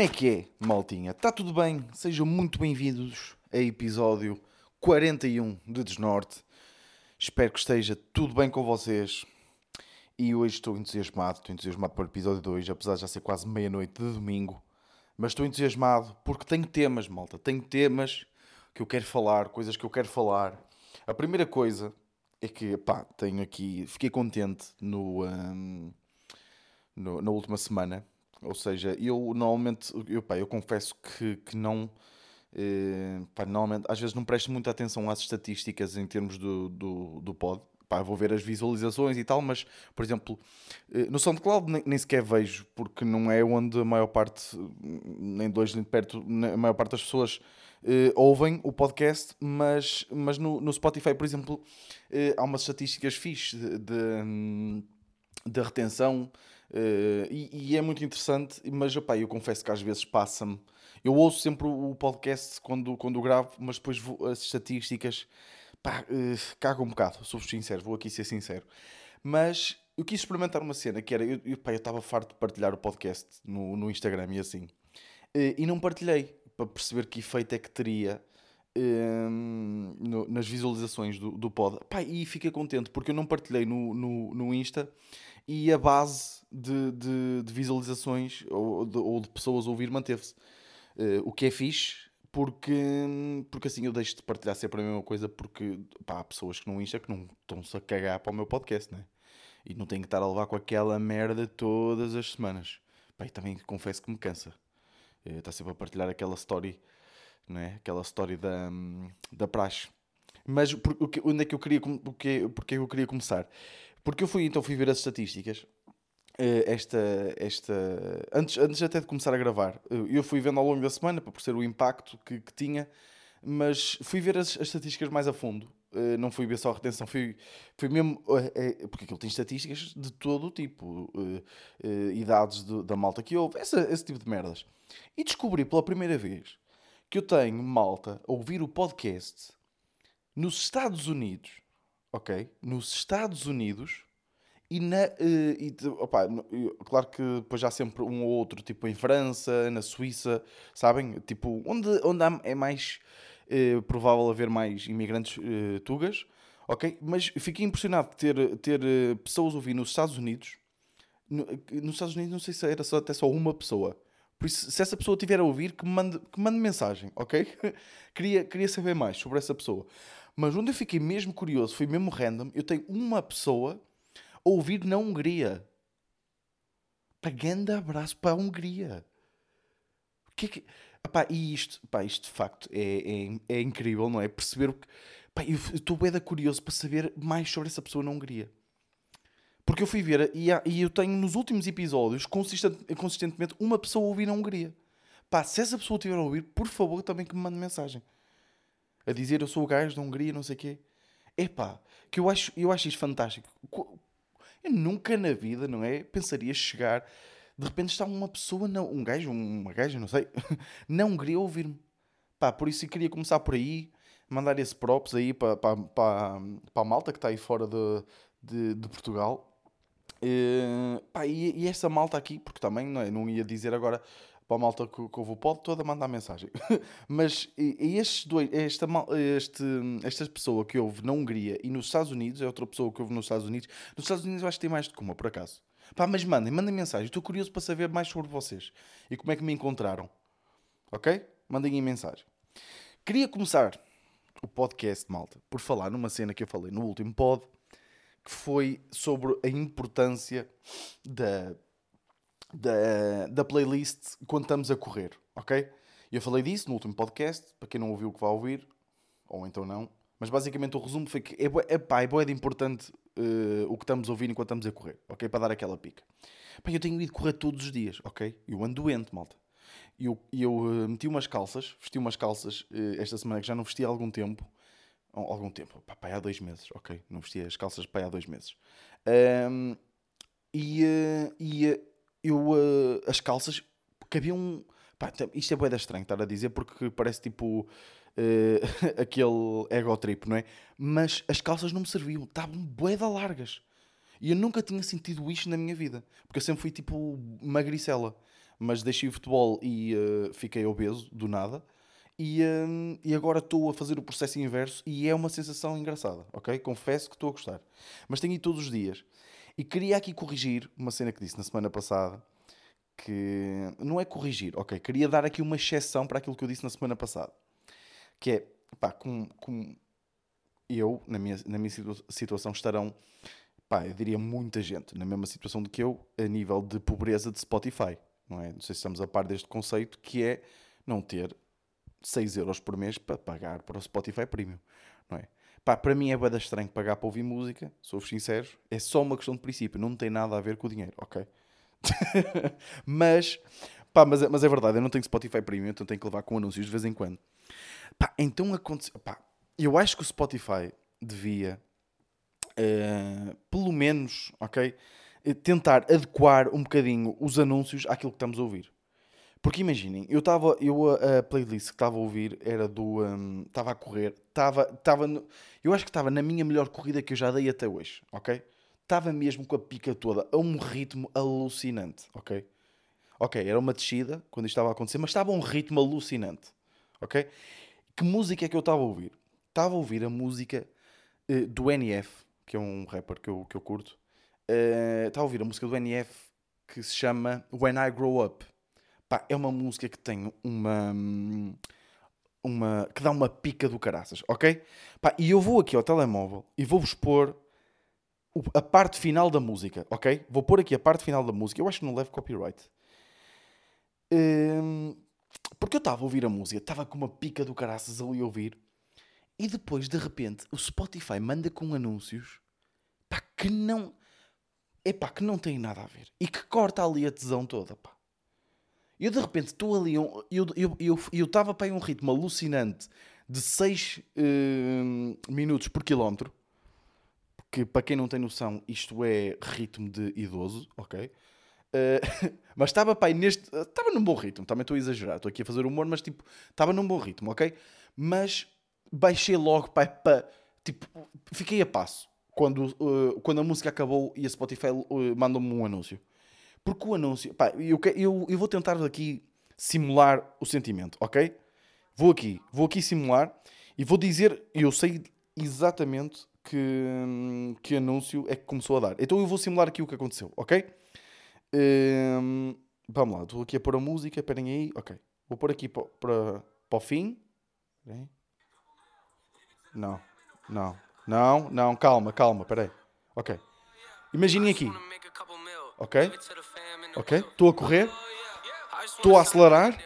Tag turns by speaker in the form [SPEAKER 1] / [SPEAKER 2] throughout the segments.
[SPEAKER 1] Como é que é, maltinha? Está tudo bem? Sejam muito bem-vindos a episódio 41 de Desnorte. Espero que esteja tudo bem com vocês. E hoje estou entusiasmado, estou entusiasmado para o episódio 2, apesar de já ser quase meia-noite de domingo. Mas estou entusiasmado porque tenho temas, malta. Tenho temas que eu quero falar, coisas que eu quero falar. A primeira coisa é que, pá, tenho aqui, fiquei contente no, hum, no- na última semana. Ou seja, eu normalmente, eu, pá, eu confesso que, que não, eh, pá, normalmente, às vezes não presto muita atenção às estatísticas em termos do, do, do pod. Pá, vou ver as visualizações e tal, mas, por exemplo, eh, no SoundCloud nem, nem sequer vejo, porque não é onde a maior parte, nem longe nem perto, a maior parte das pessoas eh, ouvem o podcast, mas, mas no, no Spotify, por exemplo, eh, há umas estatísticas fixe de, de, hum, de retenção eh, e, e é muito interessante, mas opá, eu confesso que às vezes passa-me. Eu ouço sempre o o podcast quando, quando gravo, mas depois vou- as estatísticas pá, eh, cago um bocado, sou sincero, vou aqui ser sincero. Mas eu quis experimentar uma cena que era, eu estava farto de partilhar o podcast no, no Instagram e assim. Eh, E não partilhei para perceber que efeito é que teria hum, no- nas visualizações do, do pod. Pá, e fiquei contente porque eu não partilhei no, no, no Insta e a base de, de, de visualizações ou de, ou de pessoas a ouvir manteve-se. Eh, o que é fixe porque, porque assim eu deixo de partilhar sempre a mesma coisa porque pá, há pessoas que no Insta que não estão-se a cagar para o meu podcast, né? E não tenho que estar a levar com aquela merda todas as semanas. Pá, e também confesso que me cansa. Eh, Está sempre a partilhar aquela story, né? Aquela story da, da praxe. Mas por, onde é que eu queria, com- o que, porque eu queria começar? Porque eu fui, então fui ver as estatísticas. eh, Esta, esta, antes, antes até de começar a gravar, eh, eu fui vendo ao longo da semana para perceber o impacto que, que tinha, mas fui ver as, as estatísticas mais a fundo. Eh, Não fui ver só a retenção, fui, fui mesmo. Porque aquilo tem estatísticas de todo o tipo, idades do- da malta que houve, essa- esse tipo de merdas. E descobri pela primeira vez que eu tenho malta a ouvir o podcast nos Estados Unidos, ok? Nos Estados Unidos e na. eh, e, eu- claro que depois há sempre um ou outro, tipo em França, na Suíça, sabem? Tipo, onde, onde há- é mais eh, provável haver mais imigrantes eh, tugas, ok? Mas fiquei impressionado de ter, ter pessoas ouvir nos Estados Unidos. No- nos Estados Unidos não sei se era só, até só uma pessoa. Por isso, se essa pessoa estiver a ouvir, que mande, que mande mensagem, ok? queria, queria saber mais sobre essa pessoa. Mas onde eu fiquei mesmo curioso, foi mesmo random, eu tenho uma pessoa a ouvir na Hungria. Pá, grande abraço para a Hungria. O que é que... Epá, e isto, pá, isto de facto é, é, é incrível, não é? Perceber o que... Pá, eu estou bem curioso para saber mais sobre essa pessoa na Hungria. Porque eu fui ver e, há- e eu tenho nos últimos episódios consistent- consistentemente uma pessoa a ouvir na Hungria. Pá, se essa pessoa estiver a ouvir, por favor, também que me mande mensagem. A dizer eu sou o gajo da Hungria, não sei o quê. Epá, que eu acho, eu acho isto fantástico. Co- Eu nunca na vida, não é? Pensaria chegar, de repente está uma pessoa, na, um gajo, uma gaja, não sei, na Hungria a ouvir-me. Pá, por isso eu queria começar por aí, mandar esse props aí para, para, para, para a malta que está aí fora de, de, de Portugal. Eh, pá, e, e essa malta aqui, porque também não, é? não ia dizer agora para a malta que, que houve o pod toda mandar mensagem. Mas e, estes dois, esta, este, esta pessoa que houve na Hungria e nos Estados Unidos, é outra pessoa que houve nos Estados Unidos. Nos Estados Unidos eu acho que tem mais que uma, por acaso. Pá, mas mandem, mandem mensagem. Estou curioso para saber mais sobre vocês e como é que me encontraram. Ok? Mandem aí mensagem. Queria começar o podcast, malta, por falar numa cena que eu falei no último pod, que foi sobre a importância da, da, da playlist quando estamos a correr, ok? Eu falei disso no último podcast, para quem não ouviu que vai ouvir, ou então não, mas basicamente o resumo foi que é, é, pá, é bué de importante eh, o que estamos a ouvir enquanto estamos a correr, ok? Para dar aquela pica. Pá, eu tenho ido correr todos os dias, ok? Eu ando doente, malta. E eu, eu eh, meti umas calças, vesti umas calças eh, esta semana que já não vesti há algum tempo. Algum tempo, pá, pá, há dois meses, ok? Não vesti as calças pá, há dois meses. Ahm, e e eu, eh, as calças, cabiam. Pá, isto é boeda estranho estar a dizer porque parece tipo eh, aquele ego trip, não é? Mas as calças não me serviam, estavam boeda largas. E eu nunca tinha sentido isto na minha vida, porque eu sempre fui tipo magricela. mas deixei o futebol e uh, fiquei obeso do nada. E, uh, e agora estou a fazer o processo inverso e é uma sensação engraçada, ok? Confesso que estou a gostar. Mas tenho ido todos os dias. E queria aqui corrigir uma cena que disse na semana passada, que não é corrigir, ok? Queria dar aqui uma exceção para aquilo que eu disse na semana passada. Que é, pá, com, com eu, na minha, na minha situação, estarão, pá, eu diria muita gente na mesma situação do que eu, a nível de pobreza de Spotify não é? Não sei se estamos a par deste conceito, que é não ter 6 euros por mês para pagar para o Spotify Premium, não é? Pá, para mim é bada estranho pagar para ouvir música, sou-vos sincero, é só uma questão de princípio, não tem nada a ver com o dinheiro, ok? mas, pá, mas, é, mas é verdade, eu não tenho Spotify Premium, então tenho que levar com anúncios de vez em quando. Pá, então aconteceu, pá, eu acho que o Spotify devia, uh, pelo menos, ok? Eh, tentar adequar um bocadinho os anúncios àquilo que estamos a ouvir. Porque imaginem, eu estava, eu a playlist que estava a ouvir era do, estava um, a correr, estava, estava, eu acho que estava na minha melhor corrida que eu já dei até hoje, ok? Estava mesmo com a pica toda, a um ritmo alucinante, ok? Ok, era uma descida quando isto estava a acontecer, mas estava a um ritmo alucinante, ok? Que música é que eu estava a ouvir? Estava a ouvir a música uh, do NF, que é um rapper que eu, que eu curto, uh, está a ouvir a música do NF que se chama When I Grow Up. Pá, é uma música que tem uma. uma que dá uma pica do caraças, ok? Pá, e eu vou aqui ao telemóvel e vou-vos pôr a parte final da música, ok? Vou pôr aqui a parte final da música. Eu acho que não levo copyright. Um, porque eu estava a ouvir a música, estava com uma pica do caraças ali a ouvir, e depois, de repente, o Spotify manda com anúncios pá, que não epá, que não tem nada a ver e que corta ali a tesão toda, pá. Eu de repente estou ali, eu estava eu, eu, eu, um ritmo alucinante de 6 uh, hum, minutos por quilómetro, que para quem não tem noção, isto é ritmo de idoso, ok? Uh, mas estava pai neste. Estava num bom ritmo, também estou a exagerar, estou aqui a fazer humor, mas tipo, estava num bom ritmo, ok? Mas baixei logo pai para. Tipo, fiquei a passo quando, uh, quando a música acabou e a Spotify uh, mandou-me um anúncio. Porque o anúncio, pá, eu, eu, eu vou tentar aqui simular o sentimento, ok? Vou aqui, vou aqui simular e vou dizer, eu sei exatamente que, que anúncio é que começou a dar. Então eu vou simular aqui o que aconteceu, ok? Um, vamos lá, estou aqui a pôr a música, esperem aí, ok. Vou pôr aqui para, para o fim. Não, não, não, não, calma, calma, peraí. Ok. Imaginem aqui. Ok? Ok? Estou a correr. Estou a acelerar.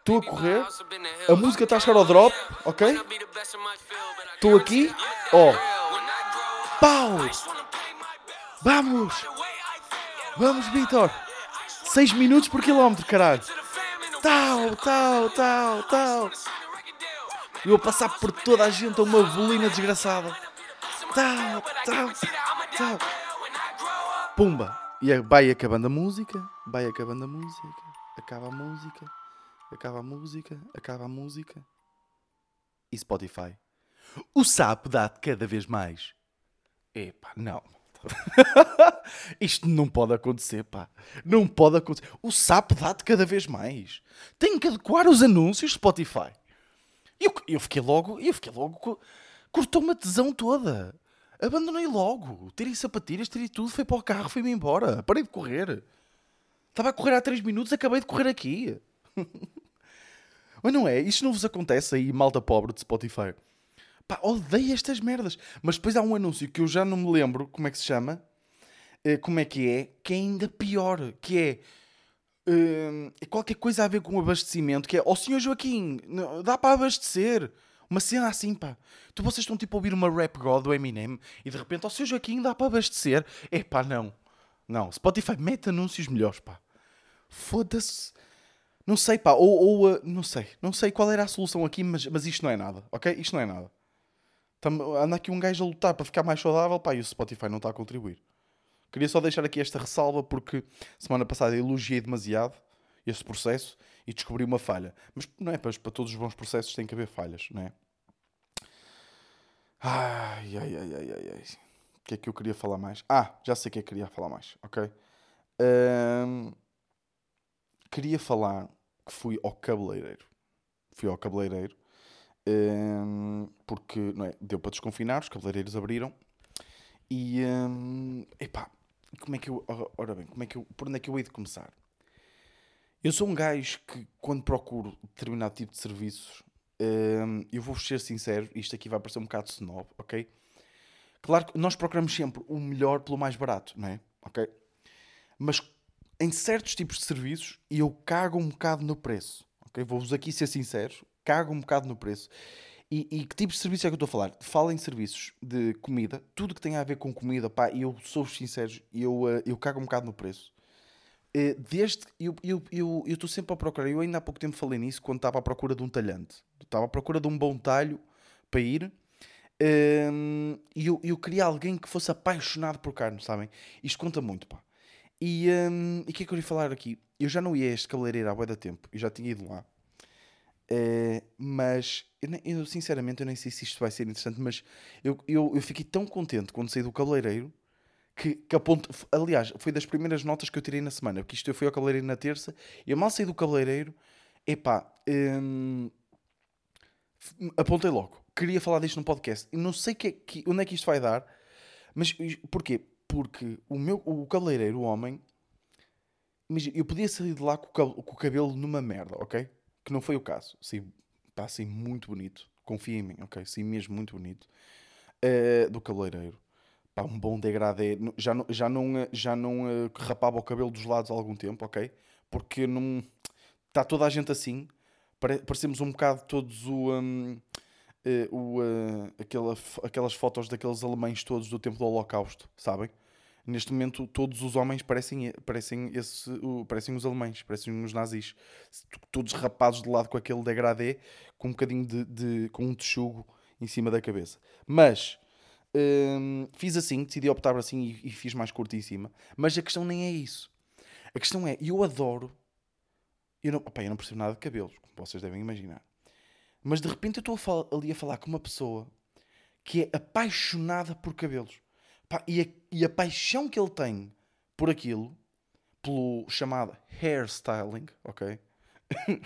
[SPEAKER 1] Estou a correr. A música está a chegar ao drop. Ok? Estou aqui. Ó. Oh. Pau! Vamos! Vamos, Vitor! 6 minutos por quilómetro, caralho! Tal, tal, tal, tal! Eu a passar por toda a gente a uma bolina desgraçada tal, tal, tal. Pumba! E vai acabando a música, vai acabando a música, acaba a música, acaba a música, acaba a música. E Spotify. O sapo dá-te cada vez mais. Epá, não. Isto não pode acontecer, pá. Não pode acontecer. O sapo dá-te cada vez mais. Tenho que adequar os anúncios Spotify. Eu, eu fiquei logo, eu fiquei logo, cortou-me a tesão toda. Abandonei logo. Tirei sapatilhas, tirei tudo, fui para o carro, fui-me embora. Parei de correr. Estava a correr há 3 minutos, acabei de correr aqui. Mas não é? Isto não vos acontece aí, malta pobre de Spotify. Pá, odeio estas merdas. Mas depois há um anúncio que eu já não me lembro como é que se chama. Eh, como é que é? Que é ainda pior. Que é. Uh, qualquer coisa a ver com abastecimento. Que é, ó oh, senhor Joaquim, dá para abastecer. Uma cena assim, pá. Tu vocês estão tipo a ouvir uma rap god do Eminem e de repente, ao seu Joaquim dá para abastecer. É pá, não. Não. Spotify mete anúncios melhores, pá. Foda-se. Não sei, pá. Ou, ou uh, não sei. Não sei qual era a solução aqui, mas, mas isto não é nada, ok? Isto não é nada. Anda aqui um gajo a lutar para ficar mais saudável, pá, e o Spotify não está a contribuir. Queria só deixar aqui esta ressalva porque semana passada elogiei demasiado esse processo e descobri uma falha. Mas não é para, para todos os bons processos tem que haver falhas, não é? Ai, ai, ai, ai, ai, ai. O que é que eu queria falar mais? Ah, já sei o que é que queria falar mais, ok? Um... queria falar que fui ao cabeleireiro. Fui ao cabeleireiro um, porque não é, deu para desconfinar, os cabeleireiros abriram e um, epá, como é que eu. Ora bem, como é que eu, por onde é que eu hei de começar? Eu sou um gajo que, quando procuro determinado tipo de serviços, um, eu vou ser sincero, isto aqui vai parecer um bocado snob, ok? Claro que nós procuramos sempre o melhor pelo mais barato, não é? Ok? Mas em certos tipos de serviços, eu cago um bocado no preço, ok? Vou-vos aqui ser sincero, cago um bocado no preço. E, e, que tipos de serviços é que eu estou a falar? Falo em serviços de comida, tudo que tem a ver com comida, pá, eu sou sincero, eu, uh, eu cago um bocado no preço. Uh, desde eu estou eu, eu, eu sempre a procurar, eu ainda há pouco tempo falei nisso quando estava à procura de um talhante, estava à procura de um bom talho para ir. Uh, e eu, eu queria alguém que fosse apaixonado por carne, sabem? Isto conta muito, pá. E um, o que é que eu ia falar aqui? Eu já não ia a este cabeleireiro há bué da tempo, eu já tinha ido lá. Uh, mas eu, eu, sinceramente eu nem sei se isto vai ser interessante, mas eu, eu, eu fiquei tão contente quando saí do cabeleireiro que, que aponto, aliás, foi das primeiras notas que eu tirei na semana, porque isto eu fui ao cabeleireiro na terça, e eu mal saí do cabeleireiro, epá, um, apontei logo, queria falar disto no podcast, e não sei que, que, onde é que isto vai dar, mas porquê? Porque o meu o cabeleireiro, o homem, eu podia sair de lá com o, cabelo numa merda, ok? que não foi o caso. Sim, pá, sim, muito bonito. Confia em mim, ok? Sim, mesmo muito bonito. Uh, do cabeleireiro. Pá, um bom degradê. Já não, já não, eh, já não uh, rapava o cabelo dos lados há algum tempo, ok? Porque não... Está toda a gente assim. Pare, parecemos um bocado todos o... Um, uh, o aquela, aquelas fotos daqueles alemães todos do tempo do Holocausto, sabem? neste momento todos os homens parecem, parecem, esse, parecem os alemães, parecem os nazis, todos rapados de lado com aquele degradê, com um bocadinho de, de com um texugo em cima da cabeça. Mas hum, fiz assim, decidi optar assim e, e, fiz mais curto em cima. Mas a questão nem é isso. A questão é, eu adoro, eu não, opa, eu não percebo nada de cabelos, como vocês devem imaginar. Mas de repente eu estou ali a falar com uma pessoa que é apaixonada por cabelos. E, a, e a paixão que ele tem por aquilo, pelo chamado hairstyling, ok?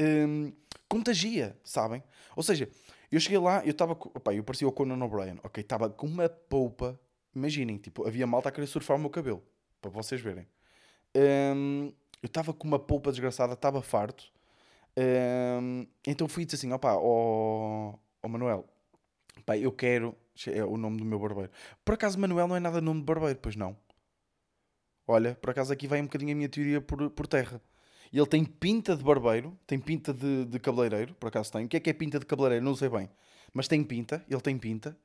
[SPEAKER 1] um, contagia, sabem? Ou seja, eu cheguei lá, eu estava. Eu parecia o Conan O'Brien, ok? Estava com uma polpa. Imaginem, tipo, havia malta a querer surfar o meu cabelo, para vocês verem. Um, eu estava com uma polpa desgraçada, estava farto. Um, então fui e disse assim: opá, ó, ó Manuel, pá, eu quero é o nome do meu barbeiro. Por acaso, Manuel não é nada nome de barbeiro, pois não. Olha, por acaso aqui vai um bocadinho a minha teoria por, por terra. Ele tem pinta de barbeiro, tem pinta de, de cabeleireiro, por acaso tem. O que é que é pinta de cabeleireiro? Não sei bem. Mas tem pinta, ele tem pinta.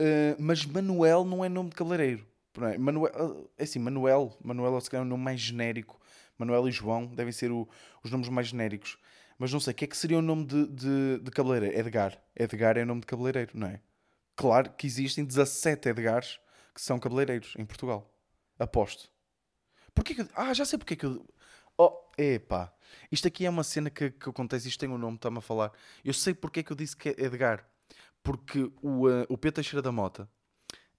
[SPEAKER 1] Uh, mas Manuel não é nome de cabeleireiro. É? Manuel, é assim, Manuel, Manuel é um nome mais genérico. Manuel e João devem ser o, os nomes mais genéricos. Mas não sei, o que é que seria o nome de, de, de cabeleireiro? Edgar. Edgar é o nome de cabeleireiro, não é? Claro que existem 17 Edgares que são cabeleireiros em Portugal. Aposto. Porquê que. Ah, já sei porque que eu... Oh, epá. Isto aqui é uma cena que, que acontece, isto tem um nome, está-me a falar. Eu sei porque é que eu disse que é Edgar. Porque o, uh, o Pedro Teixeira da Mota,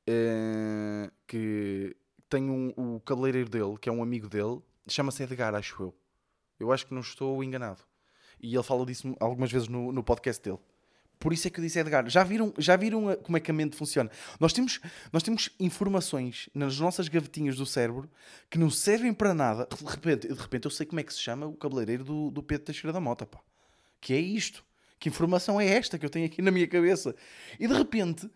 [SPEAKER 1] uh, que tem um, o cabeleireiro dele, que é um amigo dele, chama-se Edgar, acho eu. Eu acho que não estou enganado. E ele fala disso algumas vezes no, no podcast dele. Por isso é que eu disse Edgar. Já viram, já viram como é que a mente funciona? Nós temos, nós temos informações nas nossas gavetinhas do cérebro que não servem para nada. De repente, de repente eu sei como é que se chama o cabeleireiro do, do Pedro Teixeira da Mota. Pá. Que é isto. Que informação é esta que eu tenho aqui na minha cabeça? E de repente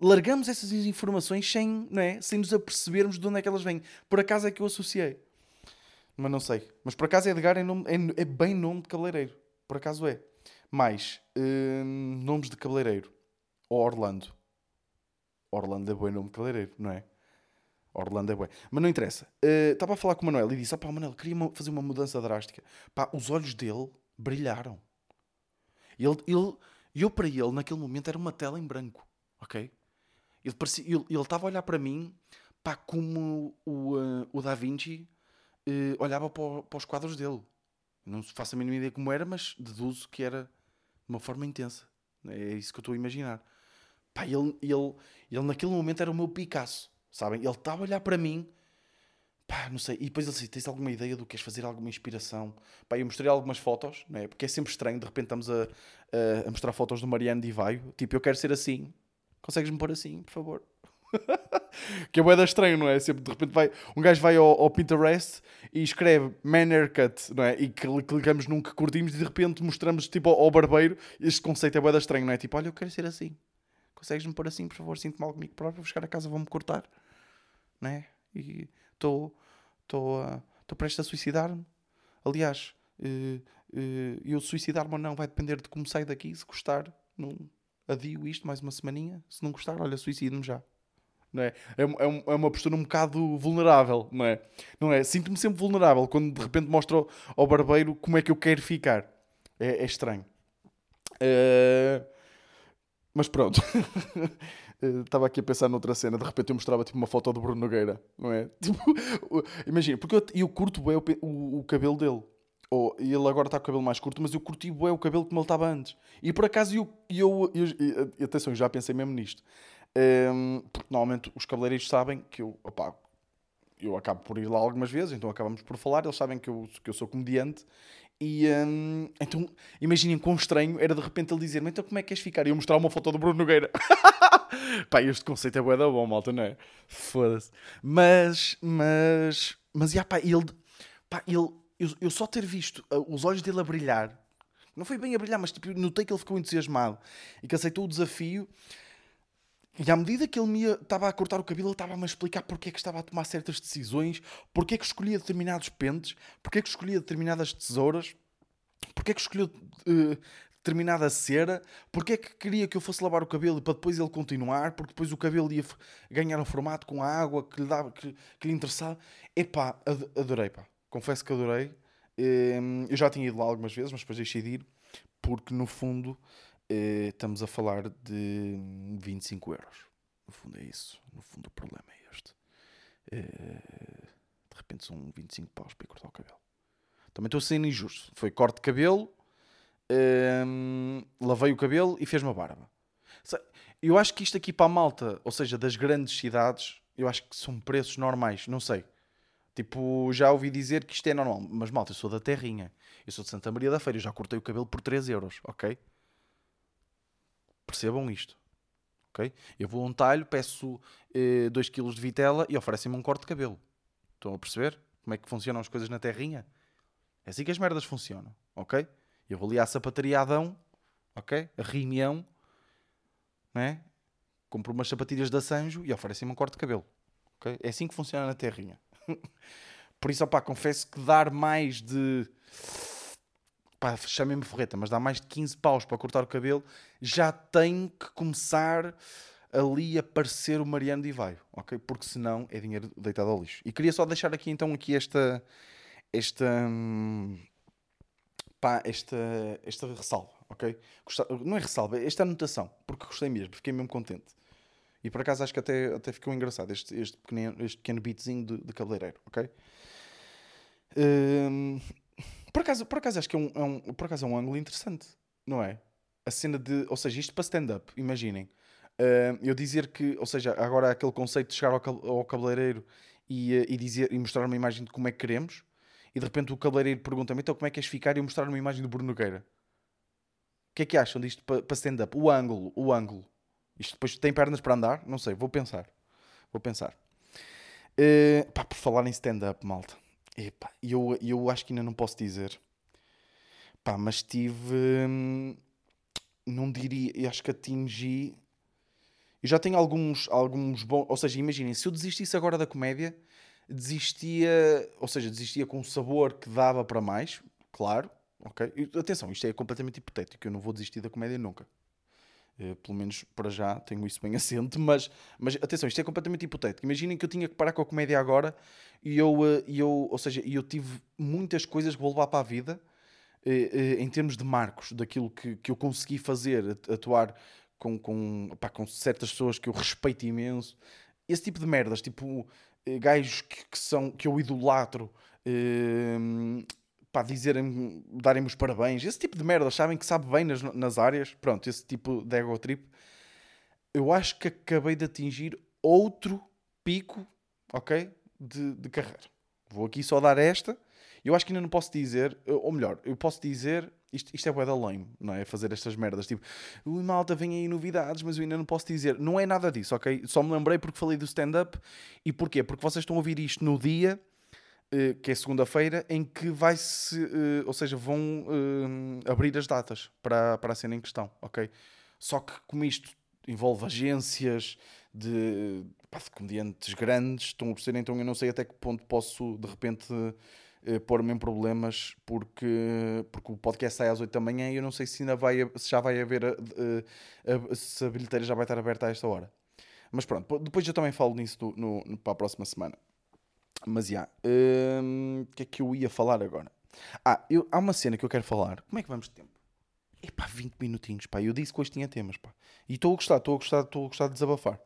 [SPEAKER 1] largamos essas informações sem, não é? sem nos apercebermos de onde é que elas vêm. Por acaso é que eu associei. Mas não sei. Mas por acaso Edgar é, nome, é, é bem nome de cabeleireiro. Por acaso é. Mais hum, nomes de cabeleireiro. Orlando. Orlando é bom nome de cabeleireiro, não é? Orlando é bom. Mas não interessa. Uh, estava a falar com o Manuel e disse: pá, Manuel, queria fazer uma mudança drástica. Pá, os olhos dele brilharam. Ele, ele, eu para ele, naquele momento, era uma tela em branco. Ok? Ele estava ele, ele a olhar para mim, pá, como o, uh, o Da Vinci uh, olhava para, para os quadros dele. Não faço a mínima ideia como era, mas deduzo que era uma forma intensa. É isso que eu estou a imaginar. Pá, ele, ele, ele naquele momento era o meu Picasso, sabem? Ele estava a olhar para mim, Pá, não sei. E depois ele disse: tens alguma ideia do que queres fazer? Alguma inspiração? Pá, eu mostrei algumas fotos, não é? Porque é sempre estranho, de repente estamos a, a, a mostrar fotos do Mariano de Ivaio. Tipo, eu quero ser assim. Consegues-me pôr assim, por favor? que é boeda estranho, não é? Sempre de repente vai, um gajo vai ao, ao Pinterest e escreve man haircut, não é? E clicamos num que curtimos e de repente mostramos tipo ao, ao barbeiro. Este conceito é boeda estranho, não é? Tipo, olha, eu quero ser assim. Consegues-me pôr assim, por favor? Sinto mal comigo próprio, vou chegar a casa, vou-me cortar, não é? E estou estou estou prestes a suicidar-me. Aliás, uh, uh, eu suicidar-me ou não vai depender de como sair daqui. Se gostar, não adio isto mais uma semaninha. Se não gostar, olha, suicido-me já. Não é? É, é, é uma postura um bocado vulnerável, não é? Não é? Sinto-me sempre vulnerável quando de repente mostro ao, barbeiro como é que eu quero ficar. É, é estranho. Uh, mas pronto. Estava aqui a pensar noutra cena, de repente eu mostrava tipo uma foto do Bruno Nogueira, não é? Tipo, imagina, porque eu, eu curto bem o, o, o, cabelo dele. Ou, ele agora está com o cabelo mais curto, mas eu curti bem o cabelo como ele estava antes. E por acaso eu, eu, eu, eu atenção, eu já pensei mesmo nisto. Um, porque normalmente os cabeleireiros sabem que eu, opá, eu acabo por ir lá algumas vezes, então acabamos por falar, eles sabem que eu, que eu sou comediante. E um, então imaginem quão estranho era de repente ele dizer-me: Então como é que queres ficar? E eu mostrar uma foto do Bruno Nogueira. Pá, este conceito é bué da bom, malta, não é? Foda-se. Mas, mas, mas, já, pá, ele, pá, ele, eu, eu só ter visto uh, os olhos dele a brilhar, não foi bem a brilhar, mas tipo, notei que ele ficou entusiasmado e que aceitou o desafio. E à medida que ele me estava a cortar o cabelo, ele estava-me a explicar porque é que estava a tomar certas decisões, porque é que escolhia determinados pentes, porque é que escolhia determinadas tesouras, porque é que escolheu uh, determinada cera, porque é que queria que eu fosse lavar o cabelo para depois ele continuar, porque depois o cabelo ia ganhar um formato com a água que lhe, dava, que, que lhe interessava. Epá, adorei, pá. Confesso que adorei. Ehm, eu já tinha ido lá algumas vezes, mas depois deixei de ir, porque no fundo eh, estamos a falar de 25 euros. No fundo é isso. No fundo o problema é este. Eh, de repente são 25 paus para cortar o cabelo. Também estou sendo injusto. Foi corte de cabelo, um, lavei o cabelo e fez uma barba. Eu acho que isto aqui para a malta, ou seja, das grandes cidades, eu acho que são preços normais. Não sei. Tipo, já ouvi dizer que isto é normal. Mas malta, eu sou da Terrinha. Eu sou de Santa Maria da Feira. Eu já cortei o cabelo por 3 euros, ok? Percebam isto. ok? Eu vou a um talho, peço 2 eh, kg de vitela e oferecem-me um corte de cabelo. Estão a perceber como é que funcionam as coisas na terrinha? É assim que as merdas funcionam, ok? Eu vou ali à sapataria Adão, ok? A Rimião, né? Compro umas sapatilhas da Sanjo e oferecem-me um corte de cabelo, ok? É assim que funciona na terrinha. Por isso, opá, confesso que dar mais de pá, chamem-me forreta, mas dá mais de 15 paus para cortar o cabelo, já tem que começar ali a parecer o Mariano de Ivaio, ok? Porque senão é dinheiro deitado ao lixo. E queria só deixar aqui então aqui esta esta hum, pá, esta, esta ressalva, ok? não é ressalva, é esta anotação, porque gostei mesmo, fiquei mesmo contente. E por acaso acho que até, até ficou engraçado este, este, pequeno, este pequeno beatzinho de, de cabeleireiro, ok? Um, por acaso, por acaso acho que é um, é um, por acaso é um ângulo interessante, não é? A cena de. Ou seja, isto para stand-up, imaginem. Uh, eu dizer que, ou seja, agora aquele conceito de chegar ao, cabeleireiro e, uh, e, dizer, e mostrar uma imagem de como é que queremos, e de repente o cabeleireiro pergunta-me então como é que queres ficar e eu mostrar uma imagem do Bruno Nogueira. O que é que acham disto para, para stand-up? O ângulo, o ângulo. Isto depois tem pernas para andar? Não sei, vou pensar. Vou pensar. Uh, pá, por falar em stand-up, malta. Epá, eu, eu acho que ainda não posso dizer. Pá, mas tive. Hum, não diria. Eu acho que atingi. Eu já tenho alguns, alguns bons. Ou seja, imaginem, se eu desistisse agora da comédia, desistia. Ou seja, desistia com um sabor que dava para mais, claro. Ok? Atenção, isto é completamente hipotético. Eu não vou desistir da comédia nunca. Uh, pelo menos para já tenho isso bem assente, mas, mas atenção, isto é completamente hipotético. Imaginem que eu tinha que parar com a comédia agora e eu, uh, eu ou seja, eu tive muitas coisas que vou levar para a vida uh, em termos de marcos, daquilo que, que eu consegui fazer, atuar com, com, pá, com certas pessoas que eu respeito imenso. Esse tipo de merdas, tipo gajos que, que, são, que eu idolatro para dizerem, darem-me os parabéns, esse tipo de merda, sabem que sabe bem nas, nas áreas, pronto, esse tipo de ego trip, eu acho que acabei de atingir outro pico, ok, de, de carreira, Vou aqui só dar esta. Eu acho que ainda não posso dizer, ou melhor, eu posso dizer, isto, isto é bué da lame, não é? Fazer estas merdas, tipo, ui malta, vem aí novidades, mas eu ainda não posso dizer. Não é nada disso, ok? Só me lembrei porque falei do stand-up. E porquê? Porque vocês estão a ouvir isto no dia, que é segunda-feira, em que vai-se, eh, ou seja, vão eh, abrir as datas para, para a cena em questão, ok? Só que como isto envolve agências de, pá, de comediantes grandes, estão a perceber, então eu não sei até que ponto posso, de repente eh, pôr-me em problemas porque, porque o podcast sai às 8 da manhã e eu não sei se ainda vai, se já vai haver, a, a, se a bilheteira já vai estar aberta a esta hora. Mas pronto, depois eu também falo nisso no, no para a próxima semana. Mas já, hum, o que é que eu ia falar agora? Ah, eu, há uma cena que eu quero falar. Como é que vamos de tempo? Epá, 20 minutinhos, pá. Eu disse que hoje tinha temas, pá. E estou a gostar, estou a gostar, estou a gostar de desabafar.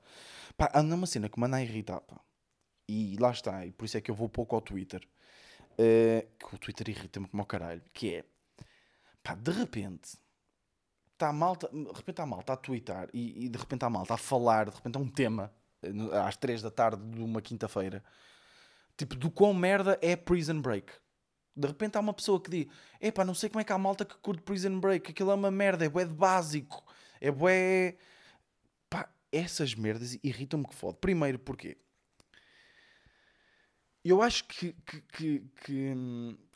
[SPEAKER 1] Pá, anda uma cena que me anda a irritar, pá. E lá está, e por isso é que eu vou pouco ao Twitter. Uh, que o Twitter irrita-me como ao caralho, que é pá, de repente está a malta, de repente a malta a twittar e, e de repente a malta a falar, de repente há um tema eh, às 3 da tarde de uma quinta-feira, tipo do quão merda é Prison Break. De repente há uma pessoa que diz: Epá, não sei como é que há malta que curte Prison Break, aquilo é uma merda, é bué de básico, é bué. Pá, essas merdas irritam-me que fode. Primeiro, porquê? Eu acho que, que, que, que,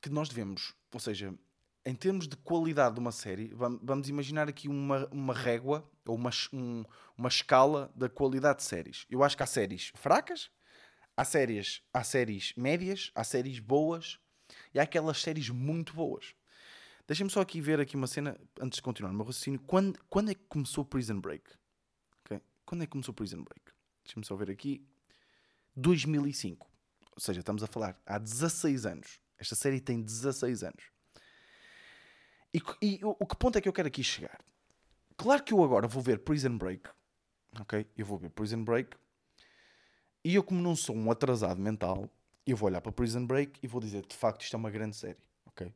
[SPEAKER 1] que nós devemos, ou seja, em termos de qualidade de uma série, vamos imaginar aqui uma, uma régua ou uma, um, uma escala da qualidade de séries. Eu acho que há séries fracas, há séries, há séries médias, há séries boas e há aquelas séries muito boas. Deixem-me só aqui ver aqui uma cena antes de continuar o meu raciocínio. Quando, quando é que começou Prison Break? Okay? Quando é que começou Prison Break? Deixem-me só ver aqui. 2005. Ou seja, estamos a falar há 16 anos. Esta série tem 16 anos. E, e o, o que ponto é que eu quero aqui chegar? Claro que eu agora vou ver Prison Break. Ok? Eu vou ver Prison Break. E eu, como não sou um atrasado mental, eu vou olhar para Prison Break e vou dizer de facto isto é uma grande série. Ok?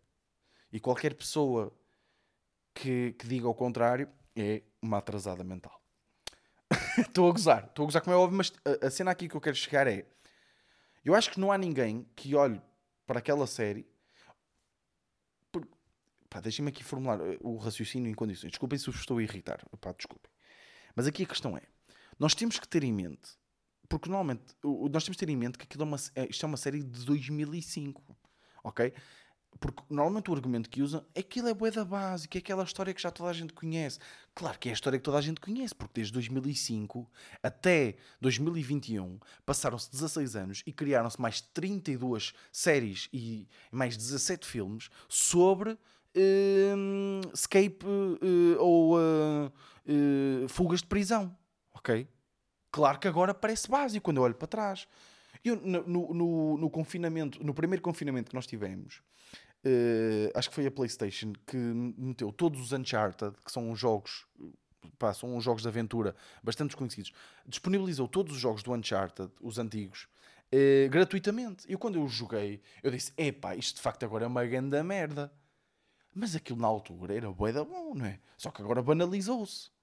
[SPEAKER 1] E qualquer pessoa que, que diga o contrário é uma atrasada mental. Estou a gozar. Estou a gozar como é óbvio, mas a, a cena aqui que eu quero chegar é eu acho que não há ninguém que olhe para aquela série. Deixem-me aqui formular eh, o raciocínio em condições. Desculpem se vos estou a irritar. Pá, desculpem. Mas aqui a questão é: nós temos que ter em mente, porque normalmente nós temos que ter em mente que aquilo é uma, é, isto é uma série de 2005. Ok? Porque normalmente o argumento que usam é aquilo é boeda básica, é aquela história que já toda a gente conhece. Claro que é a história que toda a gente conhece, porque desde 2005 até 2021 passaram-se 16 anos e criaram-se mais 32 séries e mais 17 filmes sobre uh, escape uh, ou uh, fugas de prisão. Ok? Claro que agora parece básico quando eu olho para trás. Eu, no, no, no, confinamento, no primeiro confinamento que nós tivemos, uh, acho que foi a PlayStation que meteu todos os Uncharted, que são jogos, pá, são jogos de aventura bastante desconhecidos, disponibilizou todos os jogos do Uncharted, os antigos, uh, gratuitamente. E quando eu joguei, eu disse: epá, isto de facto agora é uma grande merda. Mas aquilo na altura era bué da bom, não é? Só que agora banalizou-se.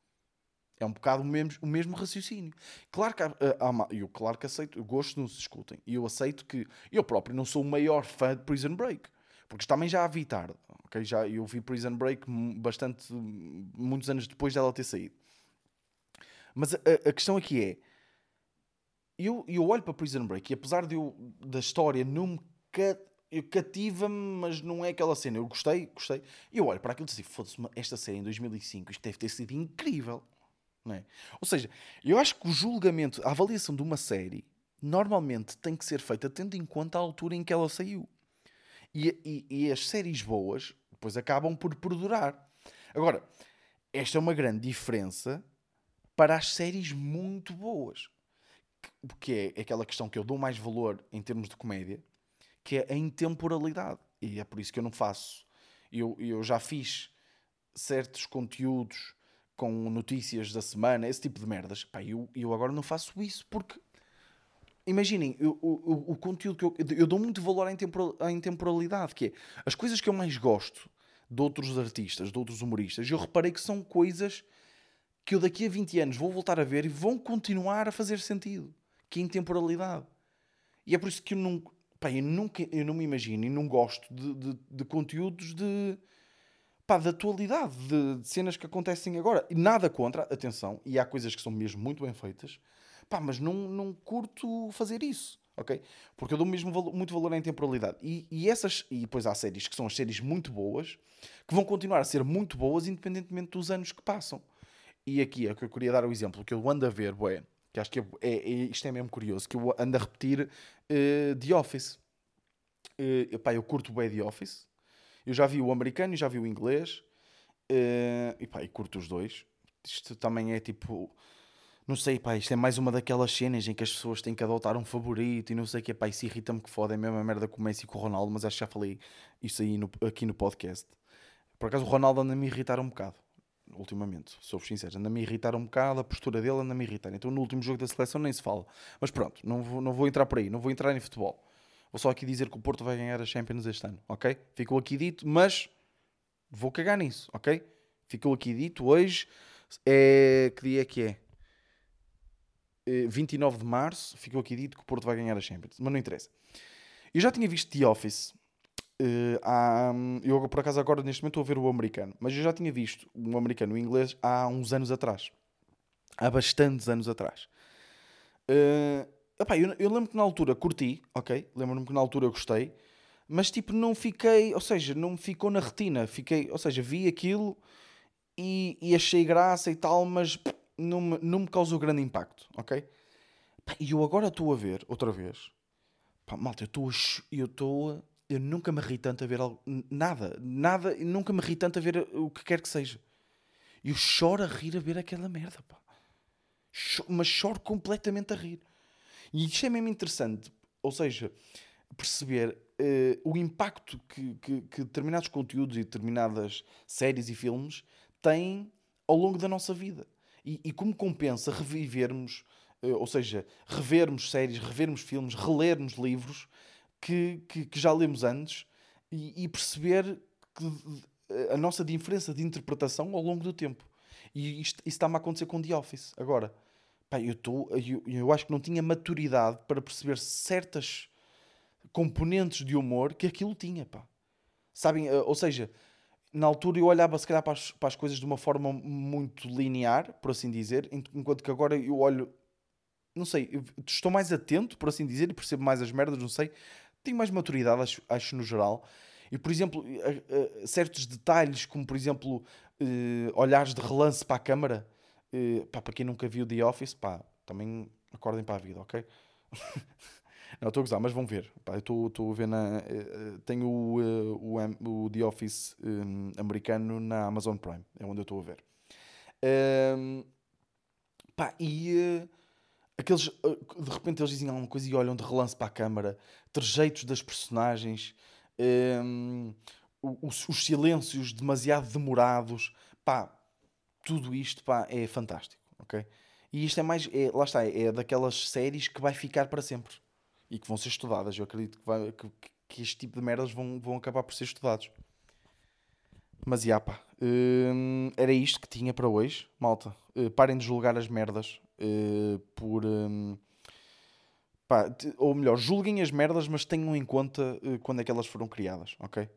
[SPEAKER 1] É um bocado o mesmo, o mesmo raciocínio. Claro que há, há, eu claro que aceito, gosto não se. E eu aceito que eu próprio não sou o maior fã de Prison Break. Porque também já a vi tarde. Okay? Já, eu vi Prison Break bastante, muitos anos depois dela ter saído. Mas a, a questão aqui é, eu, eu olho para Prison Break e apesar de eu, da história não me cativa-me, mas não é aquela cena. Eu gostei, gostei. E eu olho para aquilo e digo, foda-se, esta série em 2005, isto deve ter sido incrível. É? Ou seja, eu acho que o julgamento, a avaliação de uma série, normalmente tem que ser feita tendo em conta a altura em que ela saiu. E, e, e as séries boas depois acabam por perdurar. Agora, esta é uma grande diferença para as séries muito boas. Porque é aquela questão que eu dou mais valor em termos de comédia, que é a intemporalidade. E é por isso que eu não faço. Eu, eu já fiz certos conteúdos com notícias da semana, esse tipo de merdas. Pá, eu, eu agora não faço isso porque. Imaginem, eu, o, o conteúdo que eu, eu dou muito valor à, à intemporalidade, que é as coisas que eu mais gosto de outros artistas, de outros humoristas, eu reparei que são coisas que eu daqui a 20 anos vou voltar a ver e vão continuar a fazer sentido. Que é intemporalidade. E é por isso que eu não. Pá, eu, nunca, eu não me imagino e não gosto de, de, de conteúdos de, pá, de atualidade, de, de, cenas que acontecem agora. E nada contra, atenção, e há coisas que são mesmo muito bem feitas, pá, mas não, não curto fazer isso, ok? Porque eu dou mesmo muito valor à intemporalidade. E, e essas, e depois há séries que são as séries muito boas, que vão continuar a ser muito boas independentemente dos anos que passam. E aqui é que eu queria dar o exemplo que eu ando a ver, bué, que acho que é, é, é, isto é mesmo curioso, que eu ando a repetir uh, The Office. Uh, pá, eu curto bem The Office. Eu já vi o americano e já vi o inglês. Uh, e pá, e curto os dois. Isto também é tipo. Não sei, pá, isto é mais uma daquelas cenas em que as pessoas têm que adotar um favorito e não sei o que, pá, isso irrita-me que foda, é a mesma merda com o Messi e com o Ronaldo, mas acho que já falei isso aí no, aqui no podcast. Por acaso o Ronaldo anda a me irritar um bocado ultimamente, sou-vos sincero, anda-me a irritar um bocado, a postura dele anda-me a irritar. Então no último jogo da seleção nem se fala. Mas pronto, não vou, não vou entrar por aí, não vou entrar em futebol. Vou só aqui dizer que o Porto vai ganhar a Champions este ano, ok? Ficou aqui dito, mas vou cagar nisso, ok? Ficou aqui dito hoje. É... Que dia é que é? 29 é, de março, ficou aqui dito que o Porto vai ganhar a Champions, mas não interessa. Eu já tinha visto The Office Uh, há, eu, por acaso, agora neste momento estou a ver o americano, mas eu já tinha visto o americano o inglês há uns anos atrás. Há bastantes anos atrás. Uh, epá, eu, eu lembro que na altura curti, ok? Lembro-me que na altura gostei, mas tipo, não fiquei, ou seja, não me ficou na retina. Fiquei, ou seja, vi aquilo e, e achei graça e tal, mas não me, não me causou grande impacto, ok? E eu agora estou a ver, outra vez, pá, malta, eu estou eu nunca me ri tanto a ver algo, nada, nada, nunca me ri tanto a ver o que quer que seja. Eu choro a rir a ver aquela merda, pá. Mas choro completamente a rir. E isto é mesmo interessante, ou seja, perceber uh, o impacto que, que, que, determinados conteúdos e determinadas séries e filmes têm ao longo da nossa vida. E, e como compensa revivermos, uh, ou seja, revermos séries, revermos filmes, relermos livros que, que, que já lemos antes e, e, perceber que a nossa diferença de interpretação ao longo do tempo. E isto, isso está-me a acontecer com The Office. Agora, pá, eu, tô, eu, eu acho que não tinha maturidade para perceber certas componentes de humor que aquilo tinha, pá. Sabem? Eh, ou seja, na altura eu olhava se calhar para as, para as coisas de uma forma muito linear, por assim dizer, enquanto que agora eu olho, não sei, estou mais atento, por assim dizer, e percebo mais as merdas, não sei, tenho mais maturidade, acho, acho no geral. E, por exemplo, uh, uh, certos detalhes, como por exemplo, olhares de relance para a câmara, pá, para quem nunca viu The Office, pá, também acordem para a vida, ok? Não, estou a gozar, mas vão ver. Pá, eu estou a ver na. tenho o, o, o The Office um, americano na Amazon Prime, é onde eu estou a ver. Um, pá, e aqueles de repente eles dizem alguma coisa e olham de relance para a câmara, trejeitos das personagens, um, os, os, silêncios demasiado demorados, pá, tudo isto pá, é fantástico, ok? E isto é mais, é, lá está, é daquelas séries que vai ficar para sempre e que vão ser estudadas. Eu acredito que, vai, que, que este tipo de merdas vão, vão acabar por ser estudados. Mas, já, pá, hum, era isto que tinha para hoje, malta. Uh, parem de julgar as merdas uh, por. Um, pá, ou melhor, julguem as merdas, mas tenham em conta uh, quando é que elas foram criadas, ok?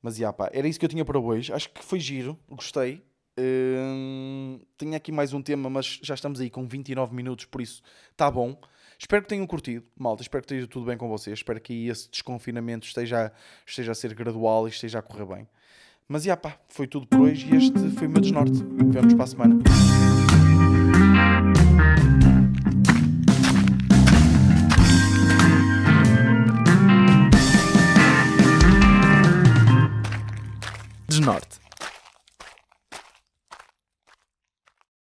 [SPEAKER 1] Mas, já, pá, era isso que eu tinha para hoje. Acho que foi giro, gostei. Uh, tenho aqui mais um tema, mas já estamos aí com 29 minutos, por isso está bom. Espero que tenham curtido, malta. Espero que esteja tudo bem com vocês. Espero que esse desconfinamento esteja, esteja a ser gradual e esteja a correr bem. Mas já pá, foi tudo por hoje e este foi o meu desnorte. Vemos para a semana. Desnorte.